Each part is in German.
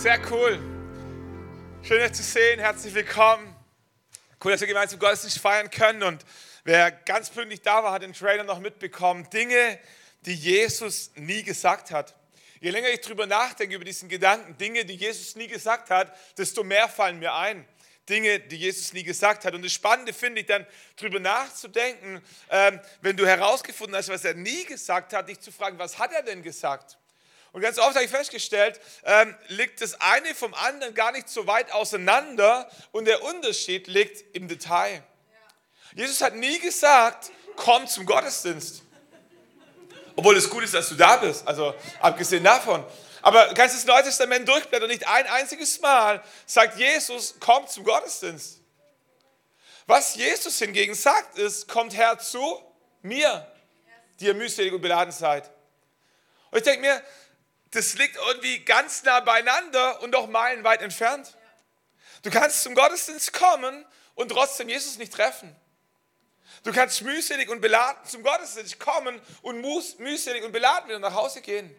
Sehr cool. Schön, euch zu sehen. Herzlich willkommen. Cool, dass wir gemeinsam Gottesdienst feiern können. Und wer ganz pünktlich da war, hat den Trailer noch mitbekommen. Dinge, die Jesus nie gesagt hat. Je länger ich drüber nachdenke, über diesen Gedanken, Dinge, die Jesus nie gesagt hat, desto mehr fallen mir ein. Dinge, die Jesus nie gesagt hat. Und das Spannende finde ich dann, drüber nachzudenken, ähm, wenn du herausgefunden hast, was er nie gesagt hat, dich zu fragen, was hat er denn gesagt? Und ganz oft habe ich festgestellt, ähm, liegt das eine vom anderen gar nicht so weit auseinander und der Unterschied liegt im Detail. Ja. Jesus hat nie gesagt, komm zum Gottesdienst. Obwohl es gut ist, dass du da bist, also abgesehen davon. Aber kannst das Neue Testament durchblättern, nicht ein einziges Mal sagt Jesus, komm zum Gottesdienst. Was Jesus hingegen sagt, ist, kommt her zu mir, die ihr mühselig und beladen seid. Und ich denke mir, das liegt irgendwie ganz nah beieinander und doch meilenweit entfernt. Du kannst zum Gottesdienst kommen und trotzdem Jesus nicht treffen. Du kannst mühselig und beladen zum Gottesdienst kommen und mühselig und beladen wieder nach Hause gehen.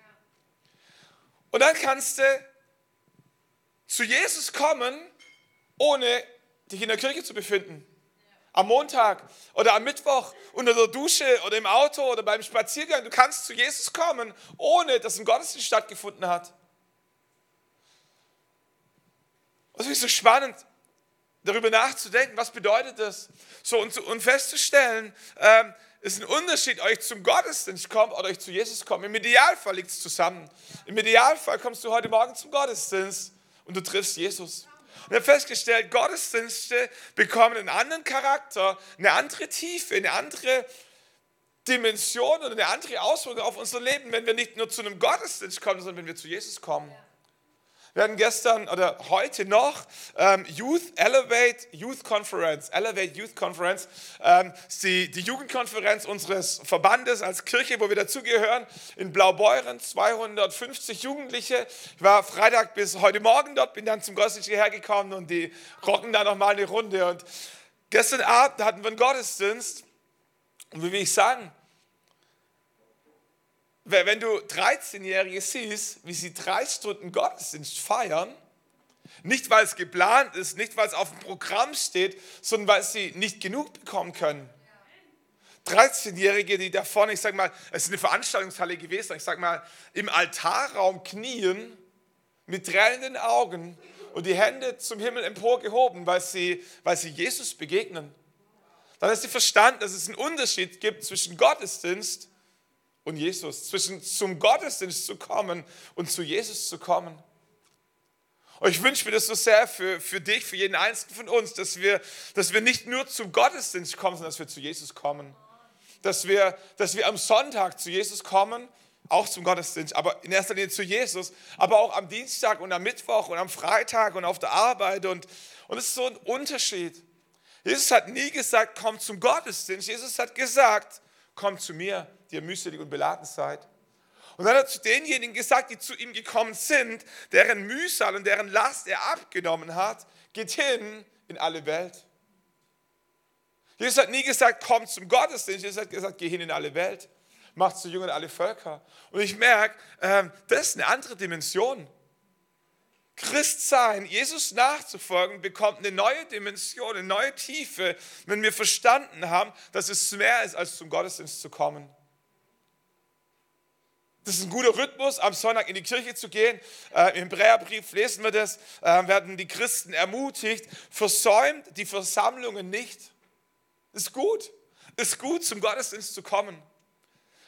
Und dann kannst du zu Jesus kommen, ohne dich in der Kirche zu befinden am Montag oder am Mittwoch unter der Dusche oder im Auto oder beim Spaziergang. Du kannst zu Jesus kommen, ohne dass ein Gottesdienst stattgefunden hat. Das ist so spannend, darüber nachzudenken, was bedeutet das? So und, und festzustellen, ähm, ist ein Unterschied, euch zum Gottesdienst kommt oder euch zu Jesus kommt. Im Idealfall liegt es zusammen. Im Idealfall kommst du heute Morgen zum Gottesdienst und du triffst Jesus. Und habe festgestellt, Gottesdienste bekommen einen anderen Charakter, eine andere Tiefe, eine andere Dimension oder eine andere Auswirkung auf unser Leben, wenn wir nicht nur zu einem Gottesdienst kommen, sondern wenn wir zu Jesus kommen. Ja. Wir hatten gestern oder heute noch ähm, Youth Elevate Youth Conference. Elevate Youth Conference ähm, ist die, die Jugendkonferenz unseres Verbandes als Kirche, wo wir dazugehören, in Blaubeuren. 250 Jugendliche. Ich war Freitag bis heute Morgen dort, bin dann zum Gottesdienst hierher gekommen und die rocken da nochmal eine Runde. Und gestern Abend hatten wir einen Gottesdienst. Und wie will ich sagen, wenn du 13-Jährige siehst, wie sie drei Stunden Gottesdienst feiern, nicht weil es geplant ist, nicht weil es auf dem Programm steht, sondern weil sie nicht genug bekommen können. 13-Jährige, die da vorne, ich sag mal, es ist eine Veranstaltungshalle gewesen, ich sag mal, im Altarraum knien, mit tränenden Augen und die Hände zum Himmel emporgehoben, weil sie, weil sie Jesus begegnen. Dann hast du verstanden, dass es einen Unterschied gibt zwischen Gottesdienst und Jesus, zwischen zum Gottesdienst zu kommen und zu Jesus zu kommen. Und ich wünsche mir das so sehr für, für dich, für jeden Einzelnen von uns, dass wir, dass wir nicht nur zum Gottesdienst kommen, sondern dass wir zu Jesus kommen. Dass wir, dass wir am Sonntag zu Jesus kommen, auch zum Gottesdienst, aber in erster Linie zu Jesus, aber auch am Dienstag und am Mittwoch und am Freitag und auf der Arbeit. Und, und es ist so ein Unterschied. Jesus hat nie gesagt, komm zum Gottesdienst. Jesus hat gesagt, komm zu mir die ihr mühselig und beladen seid. Und dann hat er zu denjenigen gesagt, die zu ihm gekommen sind, deren Mühsal und deren Last er abgenommen hat, geht hin in alle Welt. Jesus hat nie gesagt, komm zum Gottesdienst. Jesus hat gesagt, geh hin in alle Welt. Mach zu Jüngern alle Völker. Und ich merke, ähm, das ist eine andere Dimension. Christsein, Jesus nachzufolgen, bekommt eine neue Dimension, eine neue Tiefe, wenn wir verstanden haben, dass es mehr ist, als zum Gottesdienst zu kommen. Das ist ein guter Rhythmus, am Sonntag in die Kirche zu gehen. Äh, Im Hebräerbrief lesen wir das, äh, werden die Christen ermutigt, versäumt die Versammlungen nicht. Ist gut, ist gut, zum Gottesdienst zu kommen.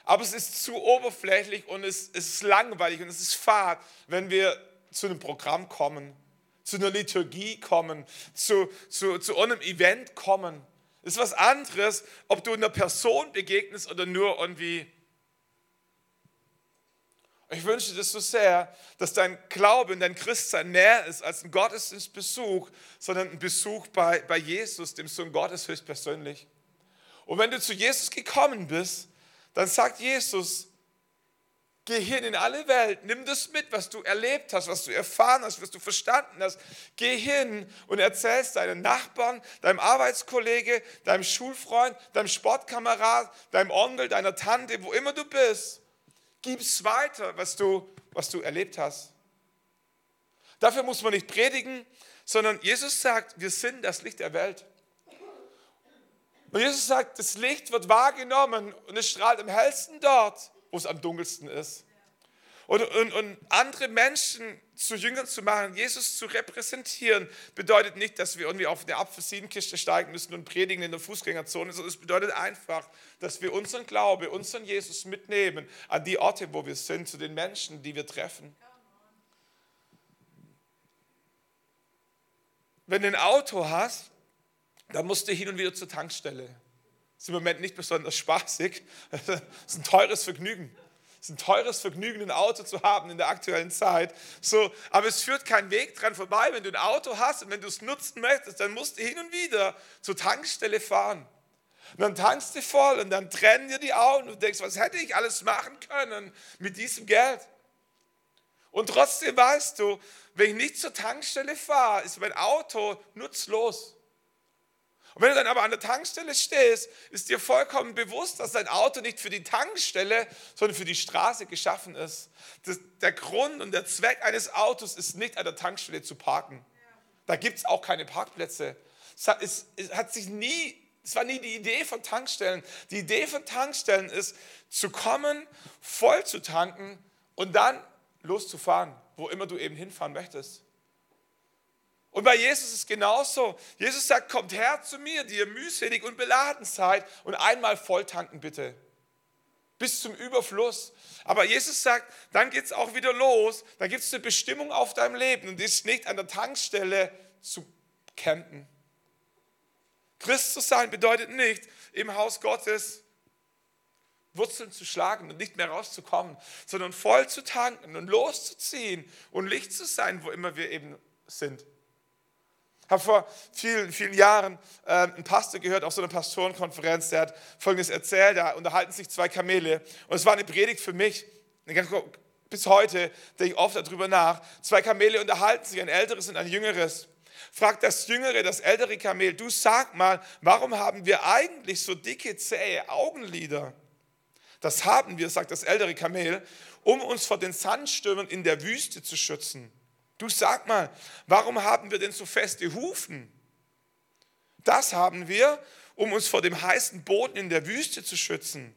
Aber es ist zu oberflächlich und es, es ist langweilig und es ist fad, wenn wir zu einem Programm kommen, zu einer Liturgie kommen, zu, zu, zu einem Event kommen. Ist was anderes, ob du einer Person begegnest oder nur irgendwie ich wünsche dir so sehr, dass dein Glaube und dein Christsein näher ist als ein Gottesdienstbesuch, sondern ein Besuch bei, bei Jesus, dem Sohn Gottes höchstpersönlich. Und wenn du zu Jesus gekommen bist, dann sagt Jesus, geh hin in alle Welt, nimm das mit, was du erlebt hast, was du erfahren hast, was du verstanden hast. Geh hin und erzähl deinen Nachbarn, deinem Arbeitskollege, deinem Schulfreund, deinem Sportkamerad, deinem Onkel, deiner Tante, wo immer du bist. Gib's weiter, was du, was du erlebt hast. Dafür muss man nicht predigen, sondern Jesus sagt, wir sind das Licht der Welt. Und Jesus sagt, das Licht wird wahrgenommen und es strahlt am hellsten dort, wo es am dunkelsten ist. Und, und, und andere Menschen zu Jüngern zu machen, Jesus zu repräsentieren, bedeutet nicht, dass wir irgendwie auf eine Apfelsinenkiste steigen müssen und predigen in der Fußgängerzone, sondern es bedeutet einfach, dass wir unseren Glaube, unseren Jesus mitnehmen an die Orte, wo wir sind, zu den Menschen, die wir treffen. Wenn du ein Auto hast, dann musst du hin und wieder zur Tankstelle. Das ist im Moment nicht besonders spaßig. Das ist ein teures Vergnügen. Ist ein teures Vergnügen, ein Auto zu haben in der aktuellen Zeit. So, aber es führt kein Weg dran vorbei. Wenn du ein Auto hast und wenn du es nutzen möchtest, dann musst du hin und wieder zur Tankstelle fahren. Und dann tankst du voll und dann trennen dir die Augen und denkst, was hätte ich alles machen können mit diesem Geld? Und trotzdem weißt du, wenn ich nicht zur Tankstelle fahre, ist mein Auto nutzlos. Und wenn du dann aber an der Tankstelle stehst, ist dir vollkommen bewusst, dass dein Auto nicht für die Tankstelle, sondern für die Straße geschaffen ist. Das, der Grund und der Zweck eines Autos ist nicht an der Tankstelle zu parken. Da gibt es auch keine Parkplätze. Es hat, es, es hat sich nie, es war nie die Idee von Tankstellen. Die Idee von Tankstellen ist, zu kommen, voll zu tanken und dann loszufahren, wo immer du eben hinfahren möchtest. Und bei Jesus ist es genauso. Jesus sagt, kommt her zu mir, die ihr mühselig und beladen seid und einmal volltanken bitte. Bis zum Überfluss. Aber Jesus sagt, dann geht es auch wieder los. Dann gibt es eine Bestimmung auf deinem Leben und ist nicht an der Tankstelle zu campen. Christ zu sein bedeutet nicht, im Haus Gottes Wurzeln zu schlagen und nicht mehr rauszukommen, sondern voll zu tanken und loszuziehen und Licht zu sein, wo immer wir eben sind. Habe vor vielen, vielen Jahren äh, einen Pastor gehört auf so einer Pastorenkonferenz, der hat Folgendes erzählt, da unterhalten sich zwei Kamele und es war eine Predigt für mich, bis heute denke ich oft darüber nach. Zwei Kamele unterhalten sich, ein älteres und ein jüngeres. Fragt das jüngere, das ältere Kamel, du sag mal, warum haben wir eigentlich so dicke, zähe Augenlider? Das haben wir, sagt das ältere Kamel, um uns vor den Sandstürmen in der Wüste zu schützen. Du sag mal, warum haben wir denn so feste Hufen? Das haben wir, um uns vor dem heißen Boden in der Wüste zu schützen.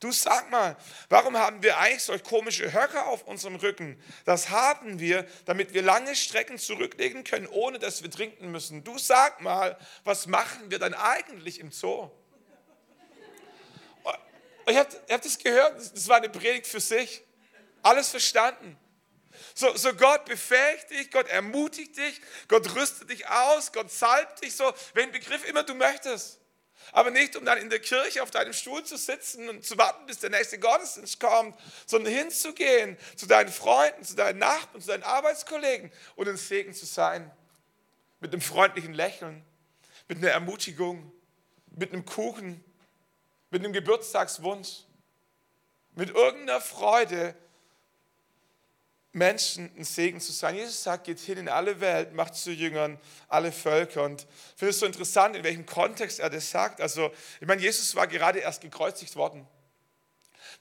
Du sag mal, warum haben wir eigentlich solch komische Höcker auf unserem Rücken? Das haben wir, damit wir lange Strecken zurücklegen können, ohne dass wir trinken müssen. Du sag mal, was machen wir dann eigentlich im Zoo? Ich habe hab das gehört, das war eine Predigt für sich. Alles verstanden. So, so Gott befähigt dich, Gott ermutigt dich, Gott rüstet dich aus, Gott salbt dich so, welchen Begriff immer du möchtest. Aber nicht, um dann in der Kirche auf deinem Stuhl zu sitzen und zu warten, bis der nächste Gottesdienst kommt, sondern hinzugehen zu deinen Freunden, zu deinen Nachbarn, zu deinen Arbeitskollegen und ein Segen zu sein. Mit einem freundlichen Lächeln, mit einer Ermutigung, mit einem Kuchen, mit einem Geburtstagswunsch, mit irgendeiner Freude, Menschen ein Segen zu sein. Jesus sagt, geht hin in alle Welt, macht zu Jüngern alle Völker. Und ich finde es so interessant, in welchem Kontext er das sagt. Also, ich meine, Jesus war gerade erst gekreuzigt worden.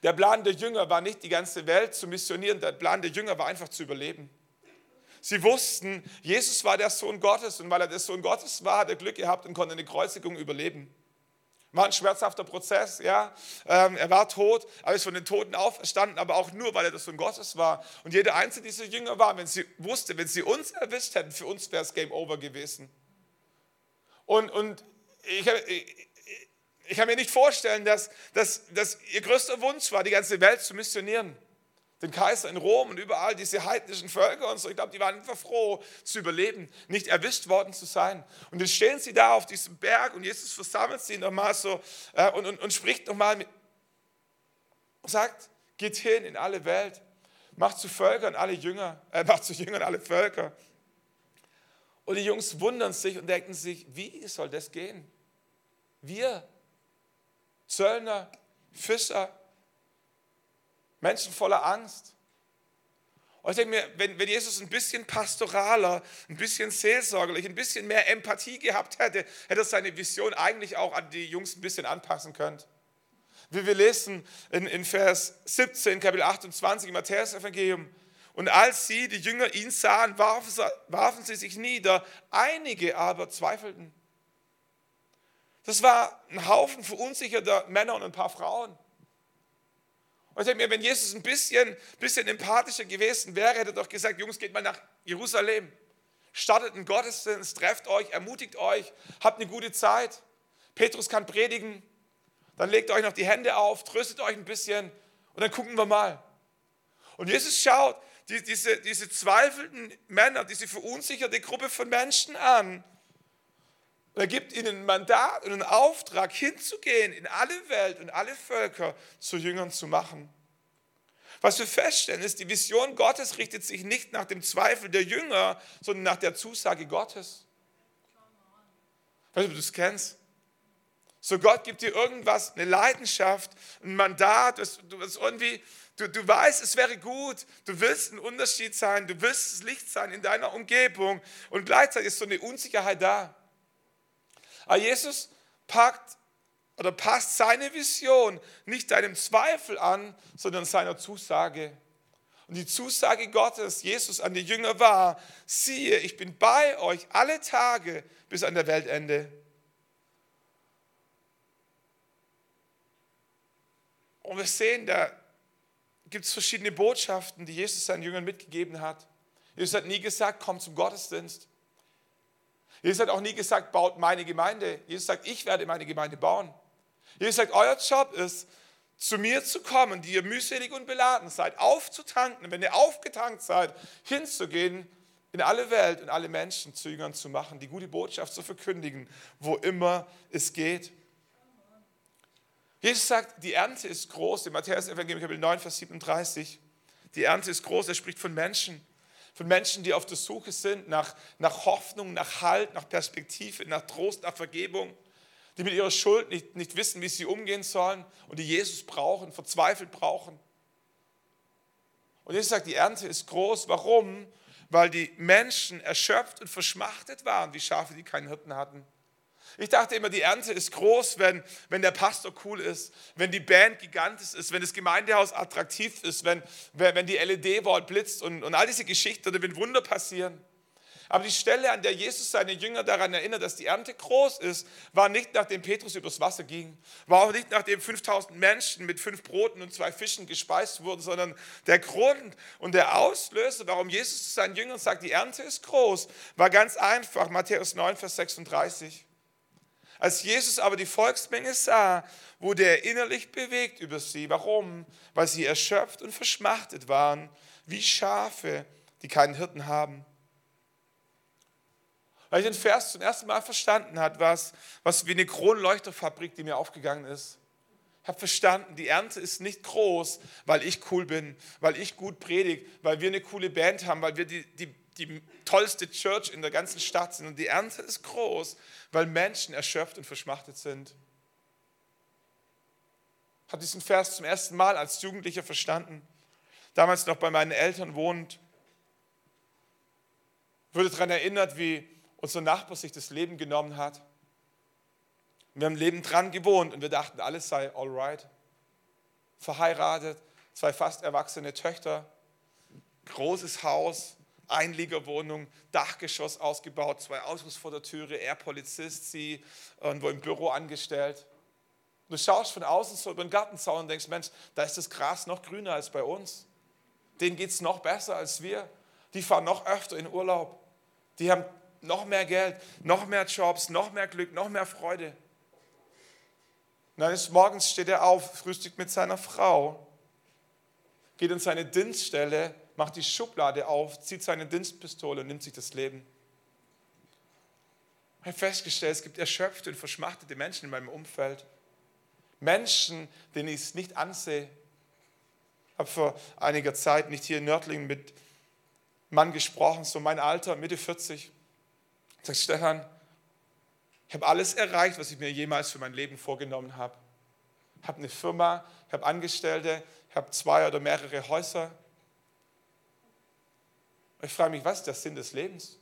Der Plan der Jünger war nicht die ganze Welt zu missionieren, der Plan der Jünger war einfach zu überleben. Sie wussten, Jesus war der Sohn Gottes und weil er der Sohn Gottes war, hat er Glück gehabt und konnte eine Kreuzigung überleben. War ein schmerzhafter Prozess, ja. Ähm, er war tot, aber ist von den Toten auferstanden, aber auch nur, weil er das Sohn Gottes war. Und jeder einzelne dieser Jünger war, wenn sie wusste, wenn sie uns erwischt hätten, für uns wäre es Game Over gewesen. Und, und ich, ich, ich kann mir nicht vorstellen, dass, dass, dass ihr größter Wunsch war, die ganze Welt zu missionieren den Kaiser in Rom und überall diese heidnischen Völker und so. Ich glaube, die waren einfach froh zu überleben, nicht erwischt worden zu sein. Und jetzt stehen sie da auf diesem Berg und Jesus versammelt sie nochmal so äh, und, und, und spricht nochmal mit und sagt, geht hin in alle Welt, macht zu Völkern alle Jünger, äh, macht zu Jüngern alle Völker. Und die Jungs wundern sich und denken sich, wie soll das gehen? Wir, Zöllner, Fischer, Menschen voller Angst. Und ich denke mir, wenn, wenn Jesus ein bisschen pastoraler, ein bisschen seelsorgerlich, ein bisschen mehr Empathie gehabt hätte, hätte er seine Vision eigentlich auch an die Jungs ein bisschen anpassen können. Wie wir lesen in, in Vers 17, Kapitel 28 im Matthäus-Evangelium. Und als sie, die Jünger, ihn sahen, warfen sie sich nieder. Einige aber zweifelten. Das war ein Haufen verunsicherter Männer und ein paar Frauen. Und ich denke mir, wenn Jesus ein bisschen, bisschen empathischer gewesen wäre, hätte er doch gesagt, Jungs, geht mal nach Jerusalem. Startet einen Gottesdienst, trefft euch, ermutigt euch, habt eine gute Zeit. Petrus kann predigen, dann legt euch noch die Hände auf, tröstet euch ein bisschen und dann gucken wir mal. Und Jesus schaut diese, diese zweifelnden Männer, diese verunsicherte Gruppe von Menschen an. Und er gibt ihnen ein Mandat und einen Auftrag, hinzugehen in alle Welt und alle Völker zu Jüngern zu machen. Was wir feststellen, ist, die Vision Gottes richtet sich nicht nach dem Zweifel der Jünger, sondern nach der Zusage Gottes. Weißt du, ob du es kennst? So Gott gibt dir irgendwas, eine Leidenschaft, ein Mandat, du, irgendwie, du, du weißt, es wäre gut, du willst ein Unterschied sein, du willst das Licht sein in deiner Umgebung und gleichzeitig ist so eine Unsicherheit da. Aber Jesus packt oder passt seine Vision nicht deinem Zweifel an, sondern seiner Zusage. Und die Zusage Gottes, Jesus an die Jünger war, siehe, ich bin bei euch alle Tage bis an der Weltende. Und wir sehen, da gibt es verschiedene Botschaften, die Jesus seinen Jüngern mitgegeben hat. Jesus hat nie gesagt, komm zum Gottesdienst. Jesus hat auch nie gesagt, baut meine Gemeinde. Jesus sagt, ich werde meine Gemeinde bauen. Jesus sagt, euer Job ist, zu mir zu kommen, die ihr mühselig und beladen seid, aufzutanken, wenn ihr aufgetankt seid, hinzugehen in alle Welt und alle Menschen zu Jüngern zu machen, die gute Botschaft zu verkündigen, wo immer es geht. Jesus sagt, die Ernte ist groß, im Matthäus-Evangelium Kapitel 9, Vers 37. Die Ernte ist groß, er spricht von Menschen, von Menschen, die auf der Suche sind nach, nach Hoffnung, nach Halt, nach Perspektive, nach Trost, nach Vergebung, die mit ihrer Schuld nicht, nicht wissen, wie sie umgehen sollen und die Jesus brauchen, verzweifelt brauchen. Und Jesus sagt, die Ernte ist groß. Warum? Weil die Menschen erschöpft und verschmachtet waren, wie Schafe, die keinen Hirten hatten. Ich dachte immer, die Ernte ist groß, wenn, wenn der Pastor cool ist, wenn die Band gigantisch ist, wenn das Gemeindehaus attraktiv ist, wenn, wenn die LED-Wall blitzt und, und all diese Geschichten oder wenn Wunder passieren. Aber die Stelle, an der Jesus seine Jünger daran erinnert, dass die Ernte groß ist, war nicht nachdem Petrus übers Wasser ging, war auch nicht nachdem 5000 Menschen mit fünf Broten und zwei Fischen gespeist wurden, sondern der Grund und der Auslöser, warum Jesus zu seinen Jüngern sagt, die Ernte ist groß, war ganz einfach, Matthäus 9, Vers 36. Als Jesus aber die Volksmenge sah, wurde er innerlich bewegt über sie. Warum? Weil sie erschöpft und verschmachtet waren, wie Schafe, die keinen Hirten haben. Weil ich den Vers zum ersten Mal verstanden habe, was, was wie eine Kronleuchterfabrik, die mir aufgegangen ist. Ich habe verstanden, die Ernte ist nicht groß, weil ich cool bin, weil ich gut predige, weil wir eine coole Band haben, weil wir die, die die tollste Church in der ganzen Stadt sind. Und die Ernte ist groß, weil Menschen erschöpft und verschmachtet sind. Ich habe diesen Vers zum ersten Mal als Jugendlicher verstanden. Damals noch bei meinen Eltern wohnt. Wurde daran erinnert, wie unser Nachbar sich das Leben genommen hat. wir haben Leben dran gewohnt und wir dachten, alles sei alright. Verheiratet, zwei fast erwachsene Töchter, großes Haus, Einliegerwohnung, Dachgeschoss ausgebaut, zwei Autos vor der Türe, er Polizist, sie irgendwo im Büro angestellt. Du schaust von außen so über den Gartenzaun und denkst, Mensch, da ist das Gras noch grüner als bei uns. Denen geht es noch besser als wir. Die fahren noch öfter in Urlaub. Die haben noch mehr Geld, noch mehr Jobs, noch mehr Glück, noch mehr Freude. Und eines Morgens steht er auf, frühstückt mit seiner Frau, geht in seine Dienststelle macht die Schublade auf, zieht seine Dienstpistole und nimmt sich das Leben. Ich habe festgestellt, es gibt erschöpfte und verschmachtete Menschen in meinem Umfeld. Menschen, denen ich es nicht ansehe. Ich habe vor einiger Zeit nicht hier in Nördlingen mit einem Mann gesprochen, so mein Alter, Mitte 40. Ich sage, Stefan, ich habe alles erreicht, was ich mir jemals für mein Leben vorgenommen habe. Ich habe eine Firma, ich habe Angestellte, ich habe zwei oder mehrere Häuser, ich frage mich, was ist der Sinn des Lebens?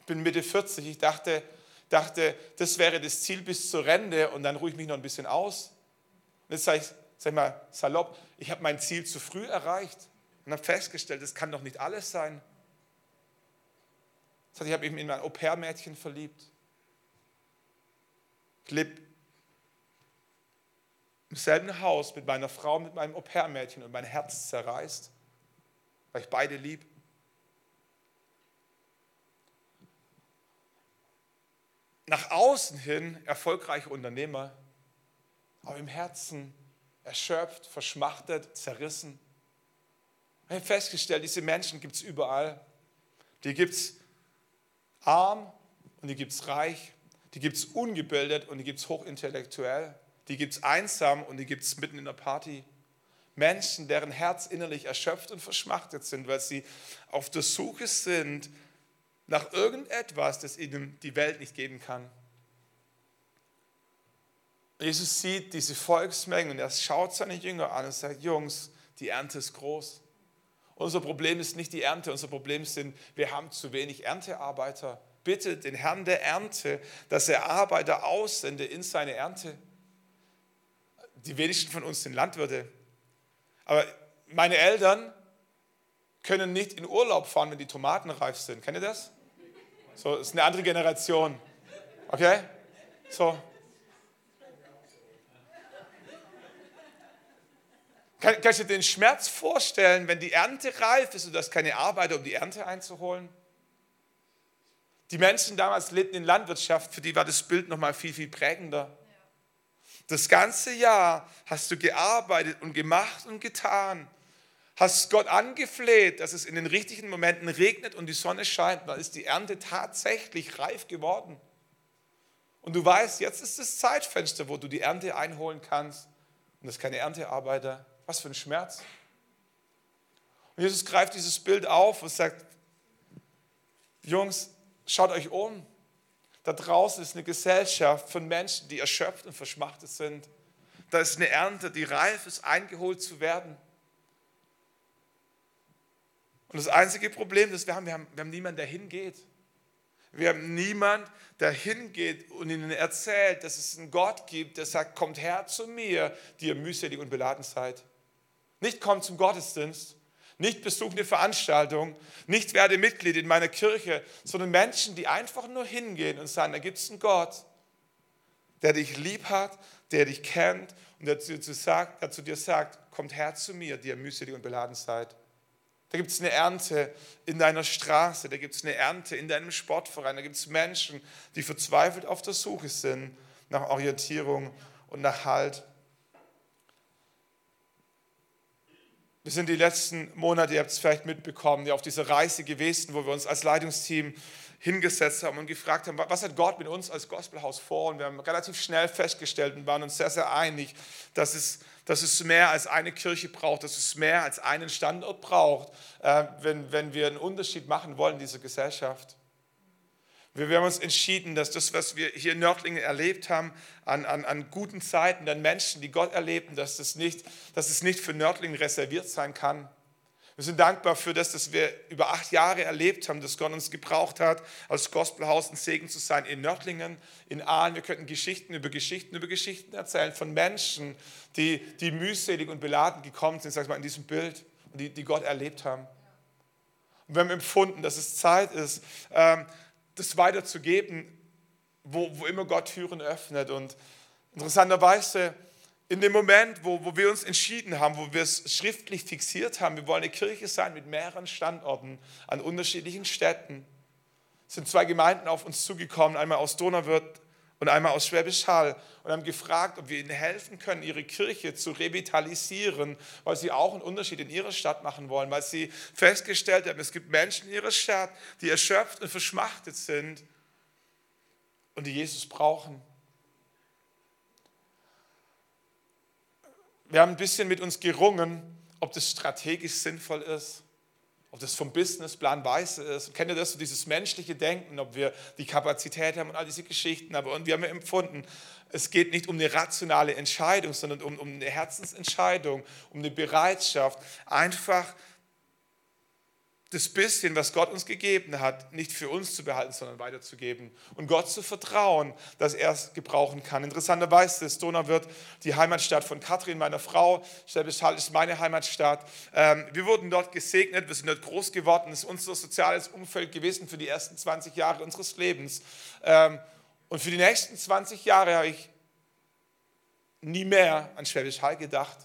Ich bin Mitte 40, ich dachte, dachte, das wäre das Ziel bis zur Rente und dann ruhe ich mich noch ein bisschen aus. Und jetzt sage ich, sag ich mal salopp, ich habe mein Ziel zu früh erreicht. und habe festgestellt, das kann doch nicht alles sein. Das heißt, ich habe mich in mein Au-pair-Mädchen verliebt. Ich lebe im selben Haus mit meiner Frau, mit meinem Au-pair-Mädchen und mein Herz zerreißt, weil ich beide liebe. Nach außen hin erfolgreiche Unternehmer, aber im Herzen erschöpft, verschmachtet, zerrissen. Ich habe festgestellt, diese Menschen gibt es überall. Die gibt es arm und die gibt es reich. Die gibt es ungebildet und die gibt es hochintellektuell. Die gibt es einsam und die gibt es mitten in der Party. Menschen, deren Herz innerlich erschöpft und verschmachtet sind, weil sie auf der Suche sind nach irgendetwas, das ihnen die Welt nicht geben kann. Jesus sieht diese Volksmengen und er schaut seine Jünger an und sagt, Jungs, die Ernte ist groß. Unser Problem ist nicht die Ernte, unser Problem sind, wir haben zu wenig Erntearbeiter. Bitte den Herrn der Ernte, dass er Arbeiter aussende in seine Ernte. Die wenigsten von uns sind Landwirte. Aber meine Eltern können nicht in Urlaub fahren, wenn die Tomaten reif sind. Kennt ihr das? So, das ist eine andere Generation. Okay? So, Kann, kannst du dir den Schmerz vorstellen, wenn die Ernte reif ist und du hast keine Arbeiter, um die Ernte einzuholen? Die Menschen damals lebten in Landwirtschaft, für die war das Bild noch mal viel, viel prägender. Das ganze Jahr hast du gearbeitet und gemacht und getan. Hast Gott angefleht, dass es in den richtigen Momenten regnet und die Sonne scheint. Dann ist die Ernte tatsächlich reif geworden. Und du weißt, jetzt ist das Zeitfenster, wo du die Ernte einholen kannst. Und das ist keine Erntearbeiter, was für ein Schmerz. Und Jesus greift dieses Bild auf und sagt, Jungs, schaut euch um. Da draußen ist eine Gesellschaft von Menschen, die erschöpft und verschmachtet sind. Da ist eine Ernte, die reif ist, eingeholt zu werden. Und das einzige Problem, das wir haben, wir haben, wir haben niemanden, der hingeht. Wir haben niemanden, der hingeht und ihnen erzählt, dass es einen Gott gibt, der sagt, kommt her zu mir, die ihr mühselig und beladen seid. Nicht komm zum Gottesdienst, nicht besuch eine Veranstaltung, nicht werde Mitglied in meiner Kirche, sondern Menschen, die einfach nur hingehen und sagen, da gibt es einen Gott, der dich lieb hat, der dich kennt und der zu, sagt, der zu dir sagt, kommt her zu mir, die ihr mühselig und beladen seid. Da gibt es eine Ernte in deiner Straße, da gibt es eine Ernte in deinem Sportverein, da gibt es Menschen, die verzweifelt auf der Suche sind nach Orientierung und nach Halt. Wir sind die letzten Monate, ihr habt es vielleicht mitbekommen, auf dieser Reise gewesen, wo wir uns als Leitungsteam hingesetzt haben und gefragt haben, was hat Gott mit uns als Gospelhaus vor? Und wir haben relativ schnell festgestellt und waren uns sehr, sehr einig, dass es, dass es mehr als eine Kirche braucht, dass es mehr als einen Standort braucht, äh, wenn, wenn wir einen Unterschied machen wollen in dieser Gesellschaft. Wir haben uns entschieden, dass das, was wir hier in Nördlingen erlebt haben, an, an, an guten Zeiten, an Menschen, die Gott erleben, dass, das nicht, dass es nicht für Nördlingen reserviert sein kann. Wir sind dankbar für das, dass wir über acht Jahre erlebt haben, dass Gott uns gebraucht hat, als Gospelhaus ein Segen zu sein in Nördlingen, in Aalen. Wir könnten Geschichten über Geschichten über Geschichten erzählen von Menschen, die, die mühselig und beladen gekommen sind, sag ich mal, in diesem Bild, die, die Gott erlebt haben. Und wir haben empfunden, dass es Zeit ist, ähm, das weiterzugeben, wo, wo immer Gott Türen öffnet. Und interessanterweise, in dem Moment, wo, wo wir uns entschieden haben, wo wir es schriftlich fixiert haben, wir wollen eine Kirche sein mit mehreren Standorten an unterschiedlichen Städten, sind zwei Gemeinden auf uns zugekommen, einmal aus Donauwörth und einmal aus Schwäbisch Hall und haben gefragt, ob wir ihnen helfen können, ihre Kirche zu revitalisieren, weil sie auch einen Unterschied in ihrer Stadt machen wollen, weil sie festgestellt haben, es gibt Menschen in ihrer Stadt, die erschöpft und verschmachtet sind und die Jesus brauchen. Wir haben ein bisschen mit uns gerungen, ob das strategisch sinnvoll ist ob das vom Businessplan weiß ist. Kennt ihr das, so dieses menschliche Denken, ob wir die Kapazität haben und all diese Geschichten. Aber und wir haben empfunden, es geht nicht um eine rationale Entscheidung, sondern um, um eine Herzensentscheidung, um eine Bereitschaft, einfach das bisschen, was Gott uns gegeben hat, nicht für uns zu behalten, sondern weiterzugeben und Gott zu vertrauen, dass er es gebrauchen kann. Interessanterweise ist Donauwörth die Heimatstadt von Katrin, meiner Frau. Schwäbisch Hall ist meine Heimatstadt. Ähm, wir wurden dort gesegnet, wir sind dort groß geworden. Das ist unser soziales Umfeld gewesen für die ersten 20 Jahre unseres Lebens. Ähm, und für die nächsten 20 Jahre habe ich nie mehr an Schwäbisch Hall gedacht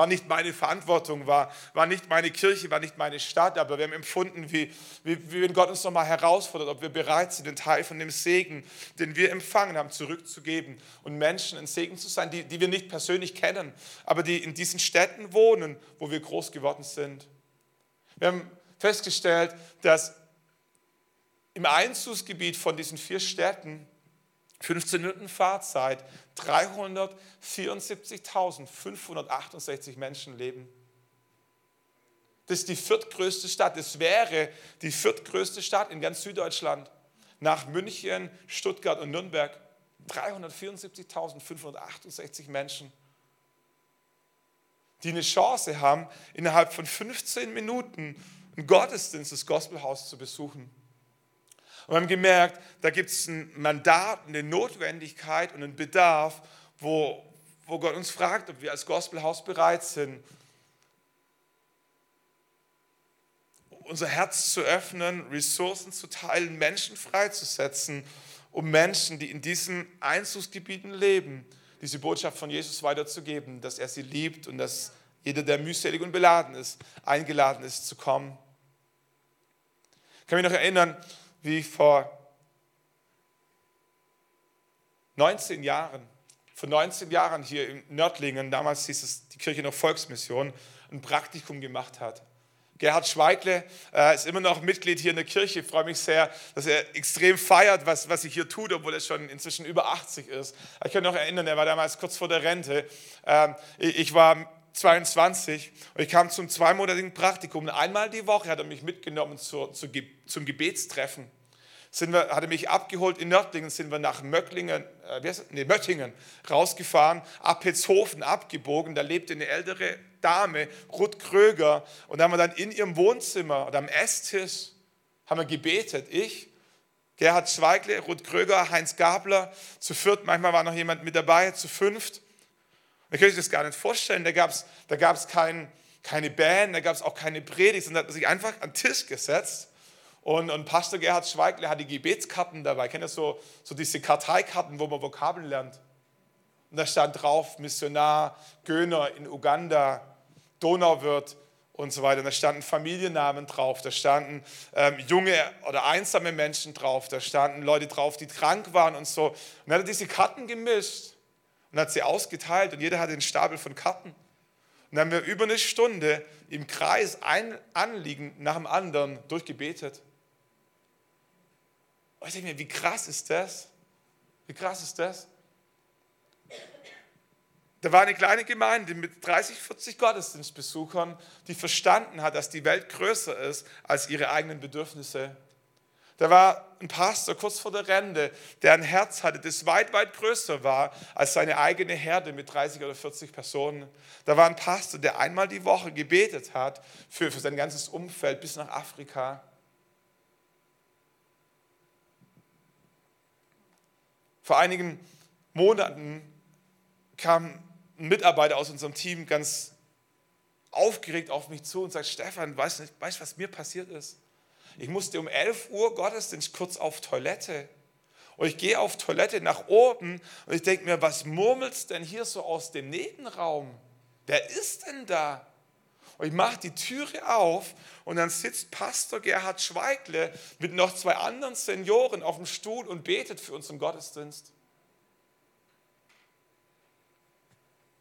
war nicht meine Verantwortung, war, war nicht meine Kirche, war nicht meine Stadt, aber wir haben empfunden, wie, wie, wie wenn Gott uns nochmal herausfordert, ob wir bereit sind, den Teil von dem Segen, den wir empfangen haben, zurückzugeben und Menschen ein Segen zu sein, die, die wir nicht persönlich kennen, aber die in diesen Städten wohnen, wo wir groß geworden sind. Wir haben festgestellt, dass im Einzugsgebiet von diesen vier Städten 15 Minuten Fahrzeit, 374.568 Menschen leben. Das ist die viertgrößte Stadt. Das wäre die viertgrößte Stadt in ganz Süddeutschland. Nach München, Stuttgart und Nürnberg. 374.568 Menschen, die eine Chance haben, innerhalb von 15 Minuten ein Gottesdienst, das Gospelhaus zu besuchen. Und wir haben gemerkt, da gibt es ein Mandat, eine Notwendigkeit und einen Bedarf, wo, wo Gott uns fragt, ob wir als Gospelhaus bereit sind, unser Herz zu öffnen, Ressourcen zu teilen, Menschen freizusetzen, um Menschen, die in diesen Einzugsgebieten leben, diese Botschaft von Jesus weiterzugeben, dass er sie liebt und dass jeder, der mühselig und beladen ist, eingeladen ist zu kommen. Ich kann mich noch erinnern, wie vor 19 Jahren, vor 19 Jahren hier in Nördlingen, damals hieß es die Kirche noch Volksmission, ein Praktikum gemacht hat. Gerhard Schweigle äh, ist immer noch Mitglied hier in der Kirche. Ich freue mich sehr, dass er extrem feiert, was, was ich hier tue, obwohl er schon inzwischen über 80 ist. Ich kann mich noch erinnern, er war damals kurz vor der Rente. Ähm, ich, ich war 22 und ich kam zum zweimonatigen Praktikum. Einmal die Woche hat er mich mitgenommen zur, zur, zum Gebetstreffen. Sind wir, hat er mich abgeholt in Nördlingen, sind wir nach Möcklingen, äh, nee, Möttingen rausgefahren, ab Petzhofen abgebogen. Da lebte eine ältere Dame, Ruth Kröger. Und da haben wir dann in ihrem Wohnzimmer oder am Esstisch haben wir gebetet. Ich, Gerhard Schweigle, Ruth Kröger, Heinz Gabler, zu viert, manchmal war noch jemand mit dabei, zu fünft. Man könnte sich das gar nicht vorstellen. Da gab es da gab's kein, keine Band, da gab es auch keine Predigt, sondern hat sich einfach an den Tisch gesetzt. Und, und Pastor Gerhard Schweigler hat die Gebetskarten dabei. Kennt ihr so, so diese Karteikarten, wo man Vokabeln lernt? Und da stand drauf Missionar, Göner in Uganda, Donauwirt und so weiter. Und da standen Familiennamen drauf, da standen ähm, junge oder einsame Menschen drauf, da standen Leute drauf, die krank waren und so. Und dann hat er diese Karten gemischt und hat sie ausgeteilt und jeder hatte einen Stapel von Karten. Und dann haben wir über eine Stunde im Kreis ein Anliegen nach dem anderen durchgebetet. Und ich denke mir, wie krass ist das? Wie krass ist das? Da war eine kleine Gemeinde mit 30, 40 Gottesdienstbesuchern, die verstanden hat, dass die Welt größer ist als ihre eigenen Bedürfnisse. Da war ein Pastor kurz vor der Rente, der ein Herz hatte, das weit, weit größer war als seine eigene Herde mit 30 oder 40 Personen. Da war ein Pastor, der einmal die Woche gebetet hat für, für sein ganzes Umfeld bis nach Afrika. Vor einigen Monaten kam ein Mitarbeiter aus unserem Team ganz aufgeregt auf mich zu und sagt, Stefan, weißt du, was mir passiert ist? Ich musste um 11 Uhr Gottesdienst kurz auf Toilette. Und ich gehe auf Toilette nach oben und ich denke mir, was murmelst denn hier so aus dem Nebenraum? Wer ist denn da? Und ich mache die Türe auf und dann sitzt Pastor Gerhard Schweigle mit noch zwei anderen Senioren auf dem Stuhl und betet für unseren Gottesdienst.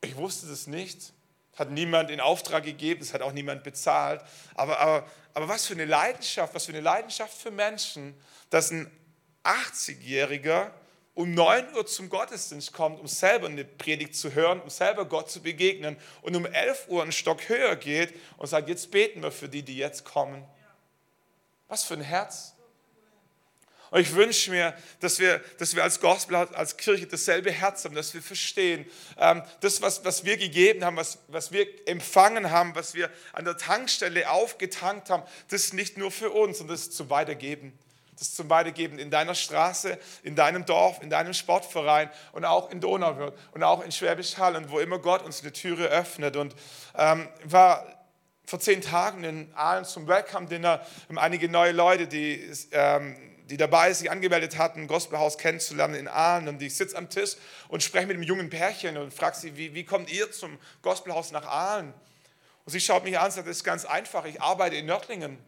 Ich wusste das nicht, hat niemand in Auftrag gegeben, es hat auch niemand bezahlt. Aber, aber, aber was für eine Leidenschaft, was für eine Leidenschaft für Menschen, dass ein 80-Jähriger um 9 Uhr zum Gottesdienst kommt, um selber eine Predigt zu hören, um selber Gott zu begegnen und um 11 Uhr einen Stock höher geht und sagt, jetzt beten wir für die, die jetzt kommen. Was für ein Herz. Und ich wünsche mir, dass wir, dass wir als Gospel, als Kirche dasselbe Herz haben, dass wir verstehen, ähm, das, was, was wir gegeben haben, was, was wir empfangen haben, was wir an der Tankstelle aufgetankt haben, das ist nicht nur für uns und das ist zum Weitergeben. Das ist zum Weitergeben in deiner Straße, in deinem Dorf, in deinem Sportverein und auch in Donauwörth und auch in Schwäbisch Hall und wo immer Gott uns eine Türe öffnet. Und ähm, war vor zehn Tagen in Aalen zum Welcome-Dinner, einige neue Leute, die ähm, die dabei sich angemeldet hatten, ein Gospelhaus kennenzulernen in Aalen. Und ich sitze am Tisch und spreche mit einem jungen Pärchen und frage sie, wie, wie kommt ihr zum Gospelhaus nach Aalen? Und sie schaut mich an und sagt, das ist ganz einfach, ich arbeite in Nördlingen.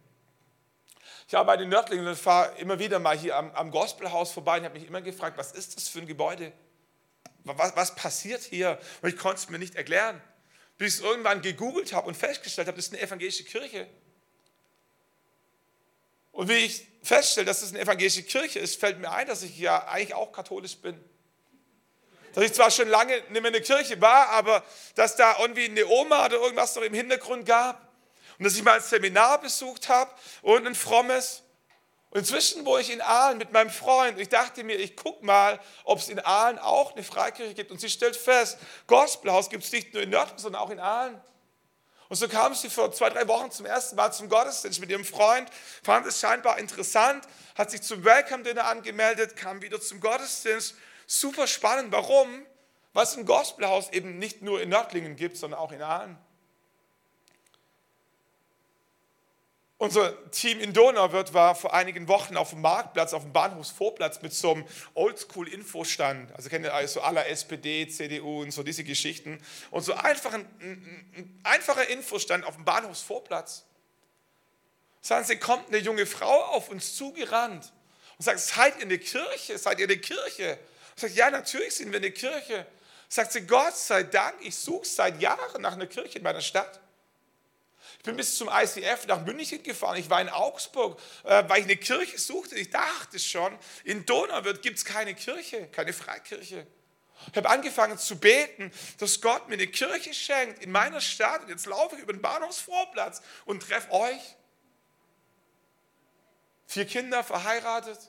Ich arbeite in Nördlingen und fahre immer wieder mal hier am, am Gospelhaus vorbei und habe mich immer gefragt, was ist das für ein Gebäude? Was, was passiert hier? Und ich konnte es mir nicht erklären. Bis ich es irgendwann gegoogelt habe und festgestellt habe, das ist eine evangelische Kirche. Und wie ich feststelle, dass es eine evangelische Kirche ist, fällt mir ein, dass ich ja eigentlich auch katholisch bin. Dass ich zwar schon lange nicht mehr in der Kirche war, aber dass da irgendwie eine Oma oder irgendwas noch im Hintergrund gab. Und dass ich mal ein Seminar besucht habe und ein frommes. Und inzwischen, wo ich in Aalen mit meinem Freund, ich dachte mir, ich gucke mal, ob es in Aalen auch eine Freikirche gibt. Und sie stellt fest, Gospelhaus gibt es nicht nur in Nördlingen, sondern auch in Aalen. Und so kam sie vor zwei, drei Wochen zum ersten Mal zum Gottesdienst mit ihrem Freund, fand es scheinbar interessant, hat sich zum Welcome Dinner angemeldet, kam wieder zum Gottesdienst. Super spannend. Warum? Weil es ein Gospelhaus eben nicht nur in Nördlingen gibt, sondern auch in Aalen. Unser Team in Donauwörth war vor einigen Wochen auf dem Marktplatz, auf dem Bahnhofsvorplatz mit so einem Oldschool-Infostand. Also kennt ihr also aller SPD, CDU und so diese Geschichten. Und so einfach ein, ein einfacher Infostand auf dem Bahnhofsvorplatz. Sagen Sie, kommt eine junge Frau auf uns zugerannt und sagt, seid ihr in der Kirche? Seid ihr in der Kirche? Und sagt, ja, natürlich sind wir in der Kirche. Sagt sie, Gott sei Dank, ich suche seit Jahren nach einer Kirche in meiner Stadt. Ich bin bis zum ICF nach München gefahren. Ich war in Augsburg, äh, weil ich eine Kirche suchte. Ich dachte schon, in Donauwörth gibt es keine Kirche, keine Freikirche. Ich habe angefangen zu beten, dass Gott mir eine Kirche schenkt in meiner Stadt. Und jetzt laufe ich über den Bahnhofsvorplatz und treffe euch. Vier Kinder verheiratet,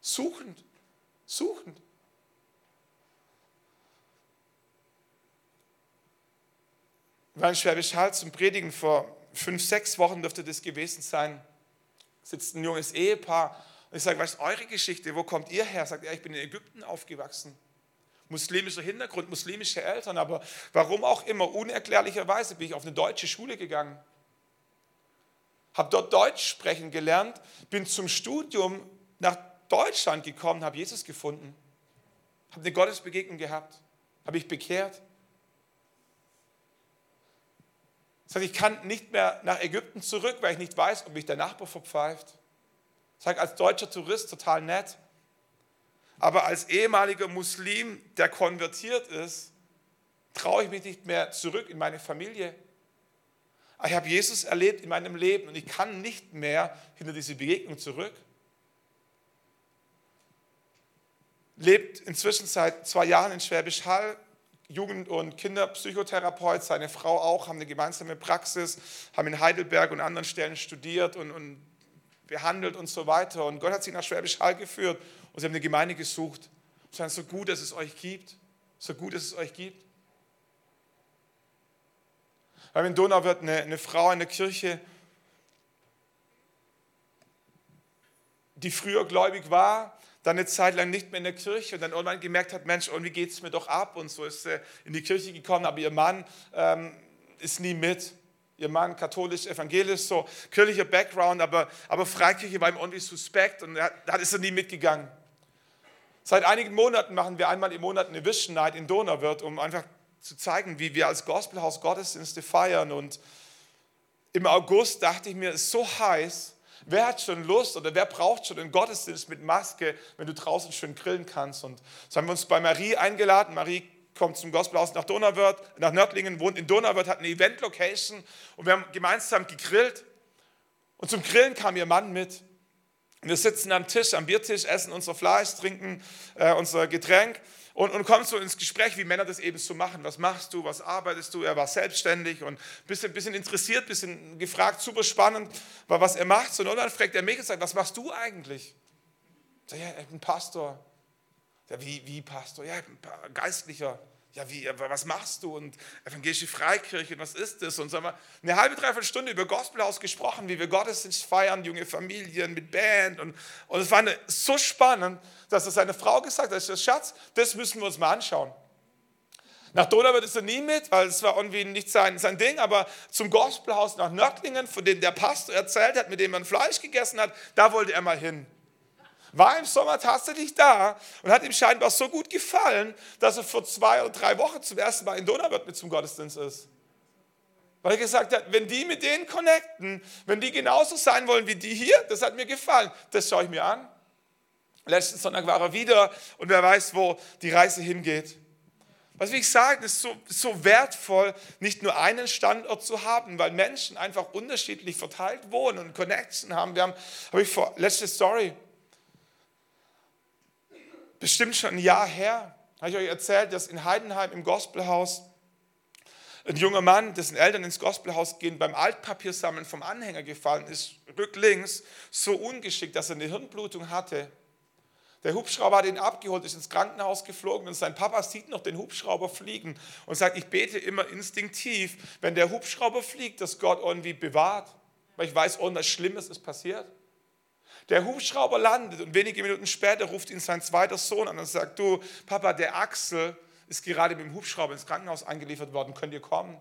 suchend, suchend. War in Schwäbisch Hall zum Predigen vor fünf, sechs Wochen dürfte das gewesen sein. Sitzt ein junges Ehepaar und ich sage, was ist eure Geschichte? Wo kommt ihr her? Sagt er, ich bin in Ägypten aufgewachsen. Muslimischer Hintergrund, muslimische Eltern, aber warum auch immer, unerklärlicherweise bin ich auf eine deutsche Schule gegangen. Habe dort Deutsch sprechen gelernt, bin zum Studium nach Deutschland gekommen, habe Jesus gefunden, habe eine Gottesbegegnung gehabt, habe ich bekehrt Sagt, ich kann nicht mehr nach Ägypten zurück, weil ich nicht weiß, ob mich der Nachbar verpfeift. Sag, als deutscher Tourist total nett. Aber als ehemaliger Muslim, der konvertiert ist, traue ich mich nicht mehr zurück in meine Familie. Ich habe Jesus erlebt in meinem Leben und ich kann nicht mehr hinter diese Begegnung zurück. Lebt inzwischen seit zwei Jahren in Schwäbisch Hall, Jugend- und Kinderpsychotherapeut, seine Frau auch, haben eine gemeinsame Praxis, haben in Heidelberg und anderen Stellen studiert und, und behandelt und so weiter. Und Gott hat sie nach Schwäbisch Hall geführt und sie haben eine Gemeinde gesucht. Und sagen, so gut, dass es euch gibt, so gut, dass es euch gibt. Weil in Donau wird eine, eine Frau in der Kirche, die früher gläubig war, dann eine Zeit lang nicht mehr in der Kirche und dann irgendwann gemerkt hat, Mensch, irgendwie geht es mir doch ab und so ist sie in die Kirche gekommen, aber ihr Mann ähm, ist nie mit. Ihr Mann katholisch, evangelisch, so kirchlicher Background, aber, aber Freikirche war ihm irgendwie suspekt und da ist er nie mitgegangen. Seit einigen Monaten machen wir einmal im Monat eine Vision Night in Donauwörth, um einfach zu zeigen, wie wir als Gospelhaus Gottesdienste feiern. Und im August dachte ich mir, es ist so heiß, Wer hat schon Lust oder wer braucht schon einen Gottesdienst mit Maske, wenn du draußen schön grillen kannst? Und so haben wir uns bei Marie eingeladen. Marie kommt zum Gospelhaus nach Donauwörth, nach Nördlingen, wohnt in Donauwörth, hat eine Event-Location und wir haben gemeinsam gegrillt. Und zum Grillen kam ihr Mann mit. Wir sitzen am Tisch, am Biertisch, essen unser Fleisch, trinken äh, unser Getränk und, und kommt so ins Gespräch, wie Männer das eben so machen. Was machst du, was arbeitest du? Er war selbstständig und ein bisschen, interessiert, ein bisschen gefragt, super spannend, was er macht. Und dann fragt er mich und sagt, was machst du eigentlich? Sag, ja, ich bin Pastor. Ja, wie, wie Pastor? Ja, ich bin Geistlicher. Ja, wie, was machst du? Und evangelische Freikirche, was ist das? Und so haben wir eine halbe, dreiviertel Stunde über Gospelhaus gesprochen, wie wir Gottesdienst feiern, junge Familien mit Band. Und, und es war eine, so spannend, dass er seine Frau gesagt hat, Schatz, das müssen wir uns mal anschauen. Nach Donauwörth ist er nie mit, weil es war irgendwie nicht sein, sein Ding, aber zum Gospelhaus nach Nördlingen, von dem der Pastor erzählt hat, mit dem man Fleisch gegessen hat, da wollte er mal hin war im Sommer tatsächlich da und hat ihm scheinbar so gut gefallen, dass er vor zwei oder drei Wochen zum ersten Mal in Donauwörth mit zum Gottesdienst ist. Weil er gesagt hat, wenn die mit denen connecten, wenn die genauso sein wollen wie die hier, das hat mir gefallen, das schaue ich mir an. Letzten Sonntag war er wieder und wer weiß, wo die Reise hingeht. Was will ich sagen, es ist so, so wertvoll, nicht nur einen Standort zu haben, weil Menschen einfach unterschiedlich verteilt wohnen und Connection haben. Wir haben, habe ich vor, letzte Story, bestimmt schon ein Jahr her, habe ich euch erzählt, dass in Heidenheim im Gospelhaus ein junger Mann, dessen Eltern ins Gospelhaus gehen, beim Altpapiersammeln vom Anhänger gefallen ist, rücklinks, so ungeschickt, dass er eine Hirnblutung hatte. Der Hubschrauber hat ihn abgeholt, ist ins Krankenhaus geflogen und sein Papa sieht noch den Hubschrauber fliegen und sagt, ich bete immer instinktiv, wenn der Hubschrauber fliegt, dass Gott irgendwie bewahrt, weil ich weiß, irgendwas Schlimmes ist passiert. Der Hubschrauber landet und wenige Minuten später ruft ihn sein zweiter Sohn an und sagt, du Papa, der Axel ist gerade mit dem Hubschrauber ins Krankenhaus eingeliefert worden, könnt ihr kommen?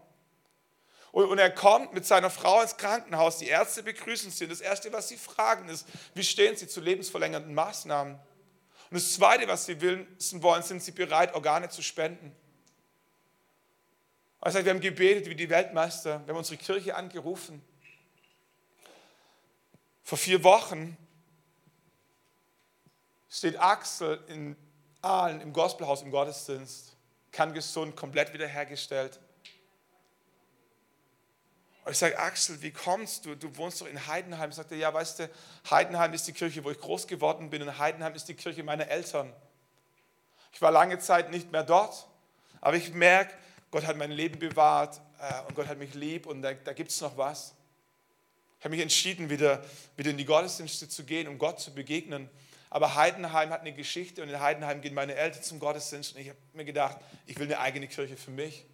Und, er kommt mit seiner Frau ins Krankenhaus, die Ärzte begrüßen sie und das Erste, was sie fragen, ist, wie stehen sie zu lebensverlängernden Maßnahmen? Und das Zweite, was sie wissen wollen, sind sie bereit, Organe zu spenden? Er sagt, wir haben gebetet wie die Weltmeister, wir haben unsere Kirche angerufen. Vor vier Wochen steht Axel in Aalen im Gospelhaus im Gottesdienst, kann gesund, komplett wiederhergestellt. Und ich sage, Axel, wie kommst du? Du wohnst doch in Heidenheim. Sagt er, ja, weißt du, Heidenheim ist die Kirche, wo ich groß geworden bin und Heidenheim ist die Kirche meiner Eltern. Ich war lange Zeit nicht mehr dort, aber ich merke, Gott hat mein Leben bewahrt äh, und Gott hat mich lieb und da, da gibt es noch was. Ich habe mich entschieden, wieder, wieder in die Gottesdienste zu gehen, um Gott zu begegnen. Aber Heidenheim hat eine Geschichte und in Heidenheim gehen meine Eltern zum Gottesdienst und ich habe mir gedacht, ich will eine eigene Kirche für mich.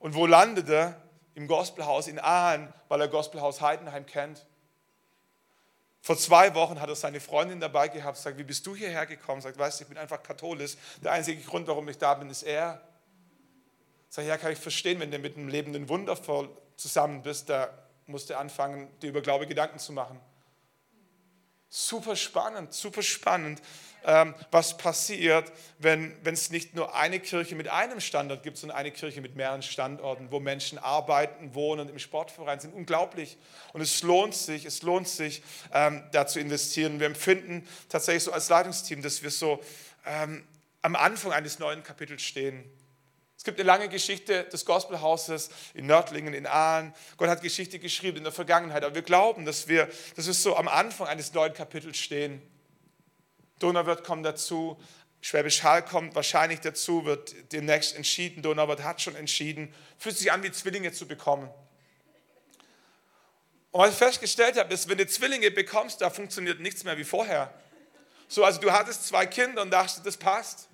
Und wo landet er? Im Gospelhaus in Aalen, weil er Gospelhaus Heidenheim kennt. Vor zwei Wochen hat er seine Freundin dabei gehabt, sagt, wie bist du hierher gekommen? Sagt, weißt du, ich bin einfach katholisch. Der einzige Grund, warum ich da bin, ist er. Sag, ja, kann ich verstehen, wenn du mit einem lebenden Wunder zusammen bist, da musst du anfangen, dir über Glaube Gedanken zu machen. Super spannend, super spannend, ähm, was passiert, wenn, es nicht nur eine Kirche mit einem Standort gibt, sondern eine Kirche mit mehreren Standorten, wo Menschen arbeiten, wohnen, im Sportverein sind. Unglaublich. Und es lohnt sich, es lohnt sich, ähm, da zu investieren. Wir empfinden tatsächlich so als Leitungsteam, dass wir so ähm, am Anfang eines neuen Kapitels stehen. Es gibt eine lange Geschichte des Gospelhauses in Nördlingen, in Aalen. Gott hat Geschichte geschrieben in der Vergangenheit, aber wir glauben, dass wir, dass wir so am Anfang eines neuen Kapitels stehen. Donauwörth kommt dazu, Schwäbisch Hall kommt wahrscheinlich dazu, wird demnächst entschieden. Donauwörth hat schon entschieden, fühlt sich an, wie Zwillinge zu bekommen. Und was ich festgestellt habe, ist, wenn du Zwillinge bekommst, da funktioniert nichts mehr wie vorher. So, also du hattest zwei Kinder und dachtest, das passt.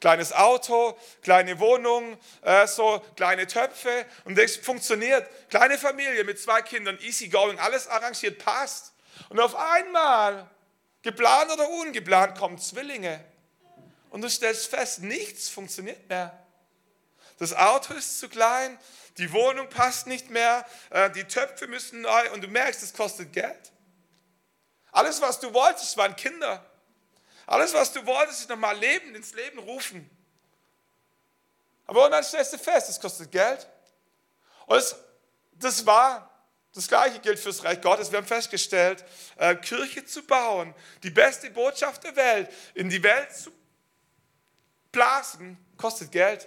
Kleines Auto, kleine Wohnung, äh, so kleine Töpfe und das funktioniert. Kleine Familie mit zwei Kindern, easy going, alles arrangiert, passt. Und auf einmal, geplant oder ungeplant, kommen Zwillinge. Und du stellst fest, nichts funktioniert mehr. Das Auto ist zu klein, die Wohnung passt nicht mehr, äh, die Töpfe müssen neu und du merkst, es kostet Geld. Alles, was du wolltest, waren Kinder. Alles, was du wolltest, ist nochmal Leben ins Leben rufen. Aber dann stellst du fest, es kostet Geld. Und es, das war, das Gleiche gilt fürs Reich Gottes. Wir haben festgestellt, äh, Kirche zu bauen, die beste Botschaft der Welt, in die Welt zu blasen, kostet Geld.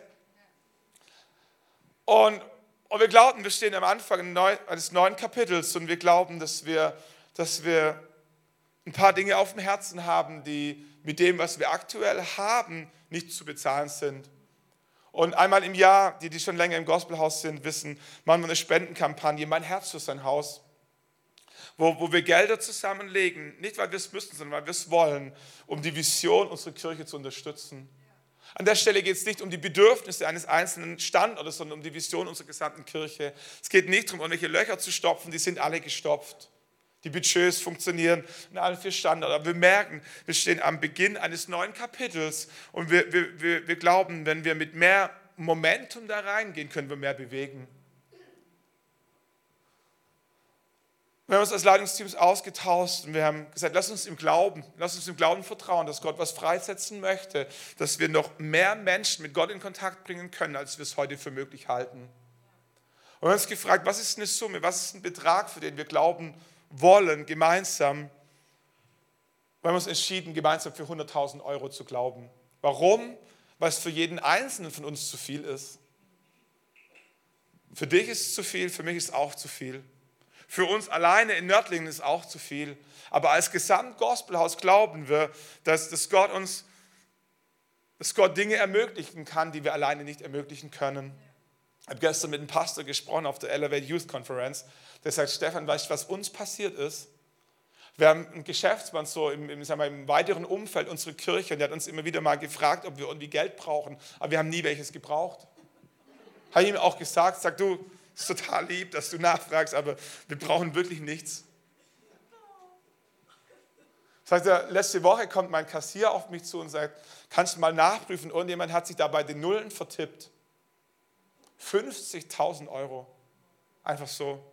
Und, und wir glauben, wir stehen am Anfang eines neuen Kapitels und wir glauben, dass wir, dass wir ein paar Dinge auf dem Herzen haben, die mit dem, was wir aktuell haben, nicht zu bezahlen sind. Und einmal im Jahr, die, die schon länger im Gospelhaus sind, wissen, machen wir eine Spendenkampagne, mein Herz für sein Haus, wo, wo wir Gelder zusammenlegen, nicht weil wir es müssen, sondern weil wir es wollen, um die Vision unserer Kirche zu unterstützen. An der Stelle geht es nicht um die Bedürfnisse eines einzelnen Standortes, sondern um die Vision unserer gesamten Kirche. Es geht nicht darum, irgendwelche Löcher zu stopfen, die sind alle gestopft. Die Budgets funktionieren in allen vier Standorten. Aber wir merken, wir stehen am Beginn eines neuen Kapitels und wir, wir, wir, wir glauben, wenn wir mit mehr Momentum da reingehen, können wir mehr bewegen. Wir haben uns als Leitungsteams ausgetauscht und wir haben gesagt, lass uns im Glauben, lass uns im Glauben vertrauen, dass Gott was freisetzen möchte, dass wir noch mehr Menschen mit Gott in Kontakt bringen können, als wir es heute für möglich halten. Und wir haben uns gefragt, was ist eine Summe, was ist ein Betrag, für den wir glauben wollen, gemeinsam. Wir haben uns entschieden, gemeinsam für 100.000 Euro zu glauben. Warum? Weil es für jeden Einzelnen von uns zu viel ist. Für dich ist es zu viel, für mich ist es auch zu viel. Für uns alleine in Nördlingen ist auch zu viel. Aber als Gesamt-Gospelhaus glauben wir, dass, dass, Gott uns, dass Gott Dinge ermöglichen kann, die wir alleine nicht ermöglichen können. Ich habe gestern mit einem Pastor gesprochen auf der Elevate Youth Conference. Der sagt, Stefan, weißt du, was uns passiert ist? Wir haben einen Geschäftsmann so im, im, sagen wir, im weiteren Umfeld unserer Kirche und der hat uns immer wieder mal gefragt, ob wir irgendwie Geld brauchen, aber wir haben nie welches gebraucht. Habe ihm auch gesagt, sag du, ist total lieb, dass du nachfragst, aber wir brauchen wirklich nichts. Sagt er, letzte Woche kommt mein Kassier auf mich zu und sagt, kannst du mal nachprüfen, irgendjemand hat sich da bei den Nullen vertippt. 50.000 Euro. Einfach so.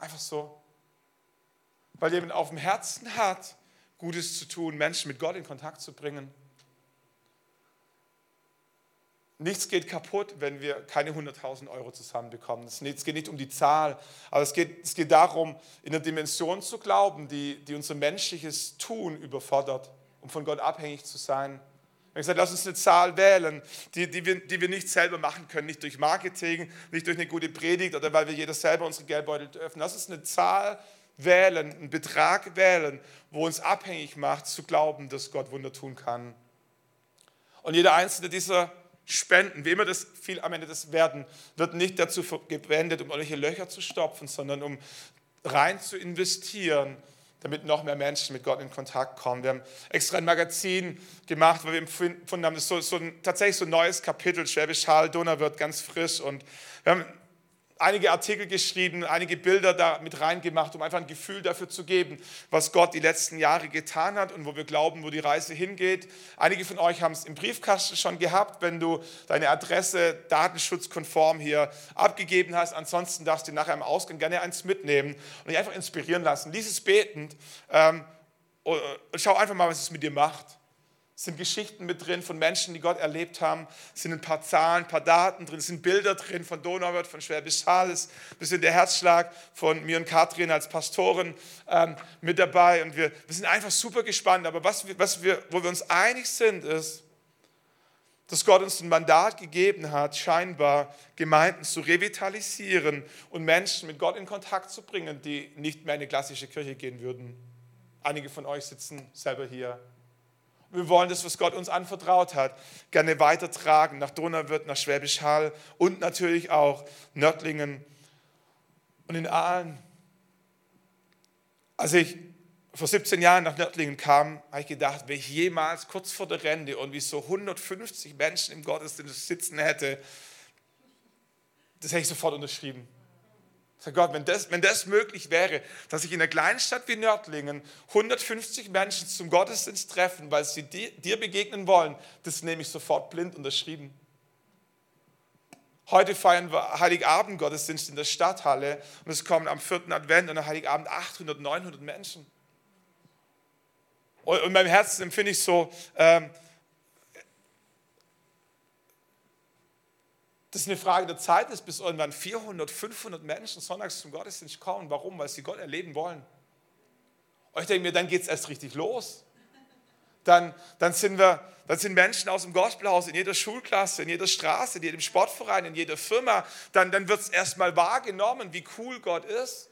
Einfach so. Weil jemand auf dem Herzen hat, Gutes zu tun, Menschen mit Gott in Kontakt zu bringen. Nichts geht kaputt, wenn wir keine 100.000 Euro zusammenbekommen. Es geht nicht um die Zahl, aber es geht, es geht darum, in eine Dimension zu glauben, die, die unser menschliches Tun überfordert, um von Gott abhängig zu sein. Wir haben gesagt, lass uns eine Zahl wählen, die, die, wir, die wir nicht selber machen können, nicht durch Marketing, nicht durch eine gute Predigt oder weil wir jeder selber unsere Geldbeutel öffnen. Lass uns eine Zahl wählen, einen Betrag wählen, wo uns abhängig macht, zu glauben, dass Gott Wunder tun kann. Und jeder einzelne dieser Spenden, wie immer das viel am Ende das werden, wird nicht dazu gewendet, um irgendwelche Löcher zu stopfen, sondern um rein zu investieren, damit noch mehr Menschen mit Gott in Kontakt kommen. Wir haben extra ein Magazin gemacht, weil wir empfunden haben, das ist so, so ein, tatsächlich so ein neues Kapitel, Schwäbisch Hall, wird ganz frisch und wir haben einige Artikel geschrieben, einige Bilder da mit reingemacht, um einfach ein Gefühl dafür zu geben, was Gott die letzten Jahre getan hat und wo wir glauben, wo die Reise hingeht. Einige von euch haben es im Briefkasten schon gehabt, wenn du deine Adresse datenschutzkonform hier abgegeben hast. Ansonsten darfst du nachher im Ausgang gerne eins mitnehmen und dich einfach inspirieren lassen. Lies es betend ähm, und schau einfach mal, was es mit dir macht. Sind Geschichten mit drin von Menschen, die Gott erlebt haben. Es sind ein paar Zahlen, ein paar Daten drin. Es sind Bilder drin von Donauwörth, von Schwäbisch Hall. Ist ein bisschen der Herzschlag von mir und Katrin als Pastorin ähm, mit dabei. Und wir, wir sind einfach super gespannt. Aber was wir, was wir, wo wir uns einig sind, ist, dass Gott uns ein Mandat gegeben hat, scheinbar Gemeinden zu revitalisieren und Menschen mit Gott in Kontakt zu bringen, die nicht mehr in eine klassische Kirche gehen würden. Einige von euch sitzen selber hier wir wollen das, was Gott uns anvertraut hat, gerne weitertragen nach Donauwörth, nach Schwäbisch Hall und natürlich auch Nördlingen und in Aalen. Als ich vor 17 Jahren nach Nördlingen kam, habe ich gedacht, wenn ich jemals kurz vor der Rente und wie so 150 Menschen im Gottesdienst sitzen hätte, das hätte ich sofort unterschrieben. Sag Gott, wenn das, wenn das möglich wäre, dass sich in einer kleinen Stadt wie Nördlingen 150 Menschen zum Gottesdienst treffen, weil sie dir, dir begegnen wollen, das nehme ich sofort blind unterschrieben. Heute feiern wir Heiligabend Gottesdienst in der Stadthalle und es kommen am 4. Advent und am Heiligabend 800, 900 Menschen. Und in meinem Herzen empfinde ich so, ähm, das eine Frage der Zeit ist, bis irgendwann 400, 500 Menschen sonntags zum Gottesdienst kommen. Warum? Weil sie Gott erleben wollen. Und ich denke mir, dann geht es erst richtig los. Dann, dann, sind wir, dann sind Menschen aus dem Gospelhaus in jeder Schulklasse, in jeder Straße, in jedem Sportverein, in jeder Firma. Dann, dann wird es erstmal wahrgenommen, wie cool Gott ist.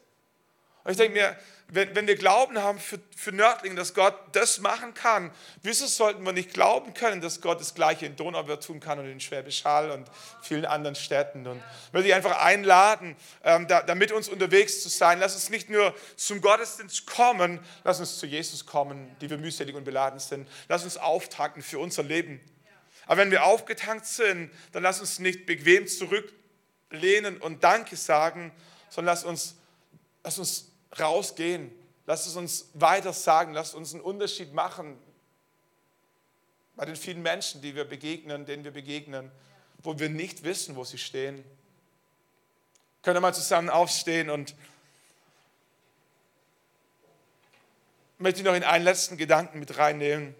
Und ich denke mir, wenn, wenn wir Glauben haben für, für Nördlingen, dass Gott das machen kann, wieso sollten wir nicht glauben können, dass Gott das Gleiche in Donauwörth tun kann und in Schwäbisch Hall und vielen anderen Städten? Und ich würde dich einfach einladen, ähm, da, da mit uns unterwegs zu sein. Lass uns nicht nur zum Gottesdienst kommen, lass uns zu Jesus kommen, die wir mühselig und beladen sind. Lass uns auftanken für unser Leben. Aber wenn wir aufgetankt sind, dann lass uns nicht bequem zurücklehnen und Danke sagen, sondern lass uns, lass uns rausgehen. Lasst es uns weiter sagen, lasst uns einen Unterschied machen bei den vielen Menschen, die wir begegnen, denen wir begegnen, wo wir nicht wissen, wo sie stehen. Können wir mal zusammen aufstehen und möchte ich noch in einen letzten Gedanken mit reinnehmen.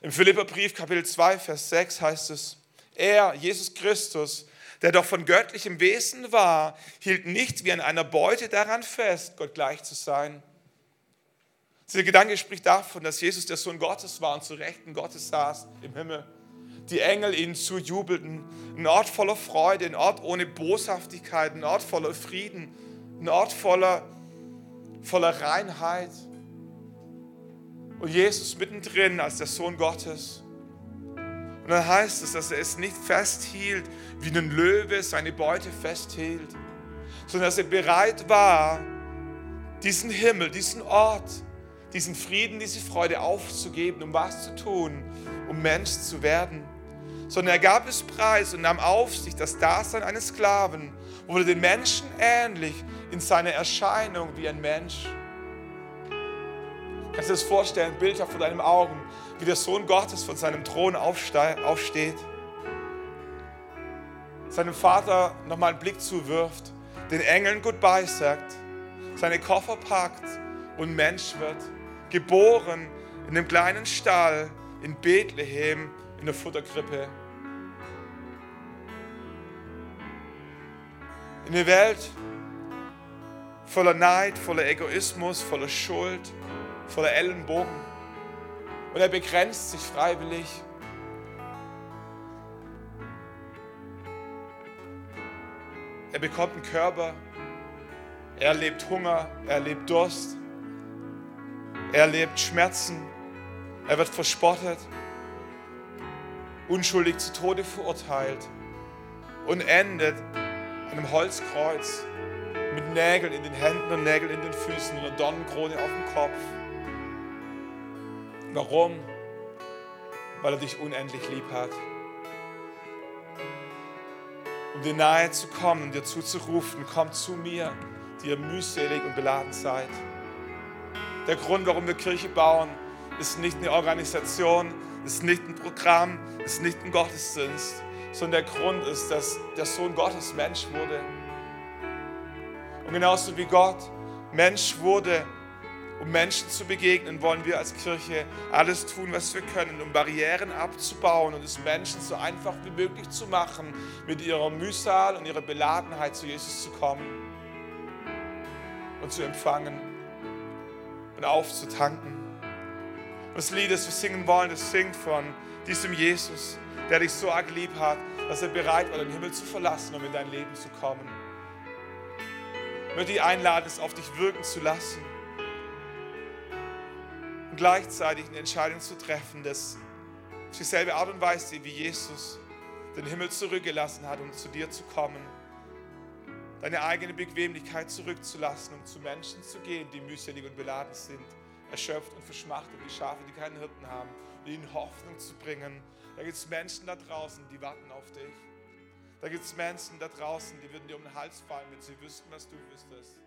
Im Philipperbrief Kapitel 2, Vers 6 heißt es, er, Jesus Christus, der doch von göttlichem Wesen war, hielt nicht wie an einer Beute daran fest, Gott gleich zu sein. Dieser Gedanke spricht davon, dass Jesus der Sohn Gottes war und zu Rechten Gottes saß im Himmel. Die Engel ihnen zujubelten. Ein Ort voller Freude, ein Ort ohne Boshaftigkeit, ein Ort voller Frieden, ein Ort voller, voller Reinheit. Und Jesus mittendrin als der Sohn Gottes. Und dann heißt es, dass er es nicht festhielt, wie ein Löwe seine Beute festhielt, sondern dass er bereit war, diesen Himmel, diesen Ort, diesen Frieden, diese Freude aufzugeben, um was zu tun, um Mensch zu werden. Sondern er gab es preis und nahm auf sich das Dasein eines Sklaven, wurde den Menschen ähnlich in seiner Erscheinung wie ein Mensch. Kannst du dir das vorstellen, bildhaft vor deinen Augen, wie der Sohn Gottes von seinem Thron aufsteht, seinem Vater nochmal einen Blick zuwirft, den Engeln Goodbye sagt, seine Koffer packt und Mensch wird, geboren in einem kleinen Stall in Bethlehem in der Futterkrippe. In einer Welt voller Neid, voller Egoismus, voller Schuld, voller Ellenbogen und er begrenzt sich freiwillig. Er bekommt einen Körper, er erlebt Hunger, er erlebt Durst, er erlebt Schmerzen, er wird verspottet, unschuldig zu Tode verurteilt. Und endet an einem Holzkreuz mit Nägeln in den Händen und Nägeln in den Füßen und einer Dornenkrone auf dem Kopf. Warum? Weil er dich unendlich lieb hat. Um dir nahe zu kommen, dir zuzurufen, komm zu mir, die ihr mühselig und beladen seid. Der Grund, warum wir Kirche bauen, ist nicht eine Organisation, ist nicht ein Programm, ist nicht ein Gottesdienst, sondern der Grund ist, dass der Sohn Gottes Mensch wurde. Und genauso wie Gott Mensch wurde, um Menschen zu begegnen, wollen wir als Kirche alles tun, was wir können, um Barrieren abzubauen und es Menschen so einfach wie möglich zu machen, mit ihrer Mühsal und ihrer Beladenheit zu Jesus zu kommen und zu empfangen und aufzutanken. Das Lied, das wir singen wollen, das singt von diesem Jesus, der dich so arg lieb hat, dass er bereit war, den Himmel zu verlassen, um in dein Leben zu kommen. Ich möchte dich einladen, es auf dich wirken zu lassen gleichzeitig eine Entscheidung zu treffen, dass dieselbe Art und Weise, wie Jesus den Himmel zurückgelassen hat, um zu dir zu kommen, deine eigene Bequemlichkeit zurückzulassen, um zu Menschen zu gehen, die mühselig und beladen sind, erschöpft und verschmachtet, wie Schafe, die keinen Hirten haben, und ihnen Hoffnung zu bringen. Da gibt es Menschen da draußen, die warten auf dich. Da gibt es Menschen da draußen, die würden dir um den Hals fallen, wenn sie wüssten, was du wüsstest.